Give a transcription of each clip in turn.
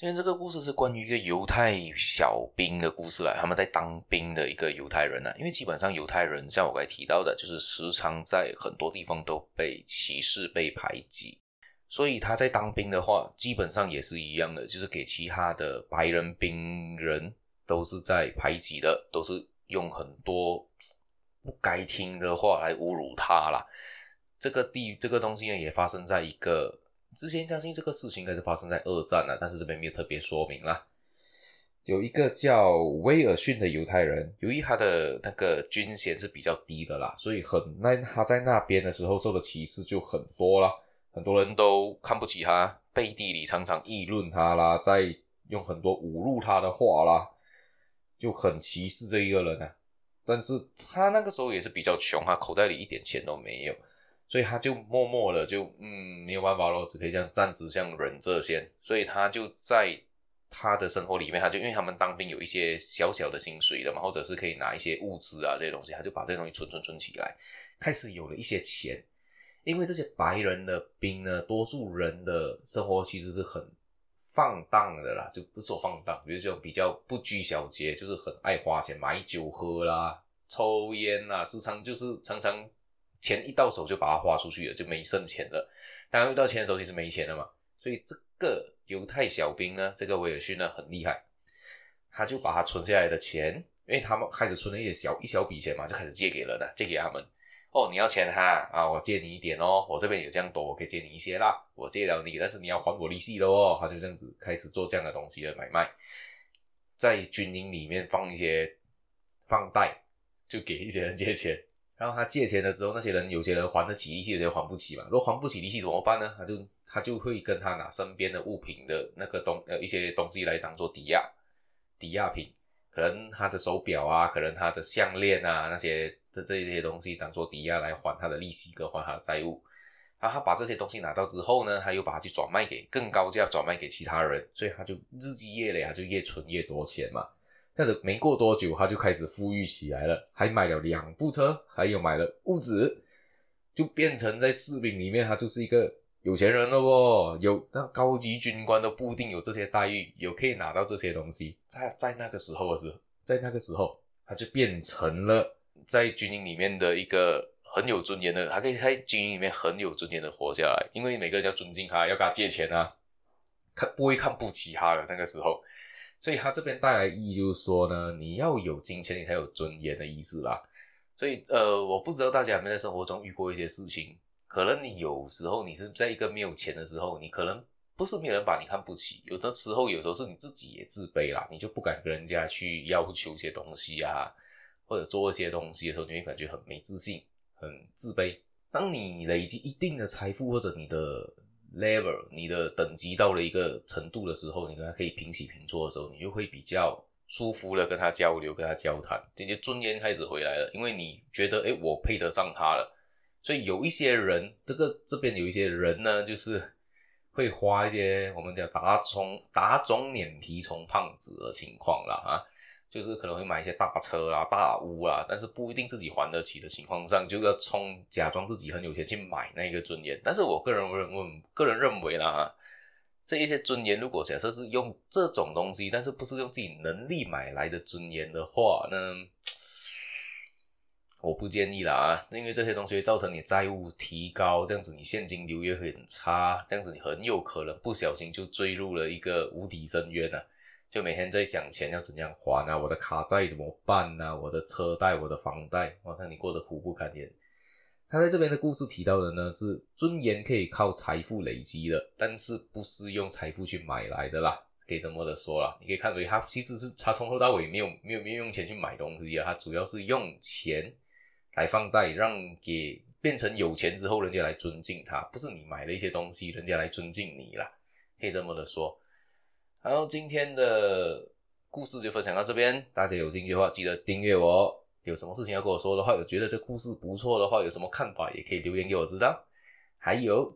今天这个故事是关于一个犹太小兵的故事啦，他们在当兵的一个犹太人啊，因为基本上犹太人像我刚才提到的，就是时常在很多地方都被歧视、被排挤，所以他在当兵的话，基本上也是一样的，就是给其他的白人兵人都是在排挤的，都是用很多不该听的话来侮辱他啦。这个地这个东西呢，也发生在一个。之前相信这个事情应该是发生在二战了，但是这边没有特别说明啦。有一个叫威尔逊的犹太人，由于他的那个军衔是比较低的啦，所以很那他在那边的时候受的歧视就很多啦。很多人都看不起他，背地里常常议论他啦，在用很多侮辱他的话啦，就很歧视这一个人啊。但是他那个时候也是比较穷，他口袋里一点钱都没有。所以他就默默的就嗯没有办法咯，只可以这样暂时这样忍着先。所以他就在他的生活里面，他就因为他们当兵有一些小小的薪水的嘛，或者是可以拿一些物资啊这些东西，他就把这东西存存存起来，开始有了一些钱。因为这些白人的兵呢，多数人的生活其实是很放荡的啦，就不说放荡，比如说比较不拘小节，就是很爱花钱买酒喝啦、抽烟啦，时常就是常常。钱一到手就把它花出去了，就没剩钱了。当遇到钱的时候，其实没钱了嘛。所以这个犹太小兵呢，这个威尔逊呢很厉害，他就把他存下来的钱，因为他们开始存了一些小一小笔钱嘛，就开始借给了呢，借给他们。哦，你要钱哈啊，我借你一点哦，我这边有这样多，我可以借你一些啦，我借了你，但是你要还我利息的哦。他就这样子开始做这样的东西的买卖，在军营里面放一些放贷，就给一些人借钱。然后他借钱了之后，那些人有些人还得起利息，有些人还不起嘛。如果还不起利息怎么办呢？他就他就会跟他拿身边的物品的那个东呃一些东西来当做抵押，抵押品，可能他的手表啊，可能他的项链啊，那些这这些东西当做抵押来还他的利息跟还他的债务。然后他把这些东西拿到之后呢，他又把它去转卖给更高价转卖给其他人，所以他就日积月累，他就越存越多钱嘛。但是没过多久，他就开始富裕起来了，还买了两部车，还有买了屋子，就变成在士兵里面，他就是一个有钱人了哦。有那高级军官都不一定有这些待遇，有可以拿到这些东西。在在那个时候的时候，在那个时候，他就变成了在军营里面的一个很有尊严的，他可以在军营里面很有尊严的活下来，因为每个人要尊敬他，要跟他借钱啊，看不会看不起他的那个时候。所以他这边带来意义就是说呢，你要有金钱，你才有尊严的意思啦。所以呃，我不知道大家有没有在生活中遇过一些事情，可能你有时候你是在一个没有钱的时候，你可能不是没有人把你看不起，有的时候有时候是你自己也自卑啦，你就不敢跟人家去要求一些东西啊，或者做一些东西的时候，你会感觉很没自信，很自卑。当你累积一定的财富或者你的 level，你的等级到了一个程度的时候，你跟他可以平起平坐的时候，你就会比较舒服的跟他交流、跟他交谈，这些尊严开始回来了，因为你觉得，诶，我配得上他了。所以有一些人，这个这边有一些人呢，就是会花一些我们叫打肿打肿脸皮充胖子的情况了啊。就是可能会买一些大车啊、大屋啊，但是不一定自己还得起的情况上，就要充假装自己很有钱去买那个尊严。但是我个人认为，个人认为啦，这一些尊严，如果假设是用这种东西，但是不是用自己能力买来的尊严的话，那我不建议啦啊，因为这些东西会造成你债务提高，这样子你现金流也很差，这样子你很有可能不小心就坠入了一个无底深渊啊。就每天在想钱要怎样还啊，我的卡债怎么办啊，我的车贷、我的房贷，我看你过得苦不堪言。他在这边的故事提到的呢，是尊严可以靠财富累积的，但是不是用财富去买来的啦，可以这么的说啦。你可以看出他其实是他从头到尾没有没有没有用钱去买东西啊，他主要是用钱来放贷，让给变成有钱之后人家来尊敬他，不是你买了一些东西人家来尊敬你啦，可以这么的说。好，今天的故事就分享到这边。大家有兴趣的话，记得订阅我。有什么事情要跟我说的话，有觉得这故事不错的话，有什么看法也可以留言给我知道。还有，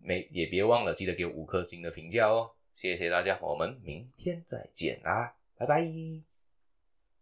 没也别忘了记得给我五颗星的评价哦。谢谢大家，我们明天再见啦，拜拜。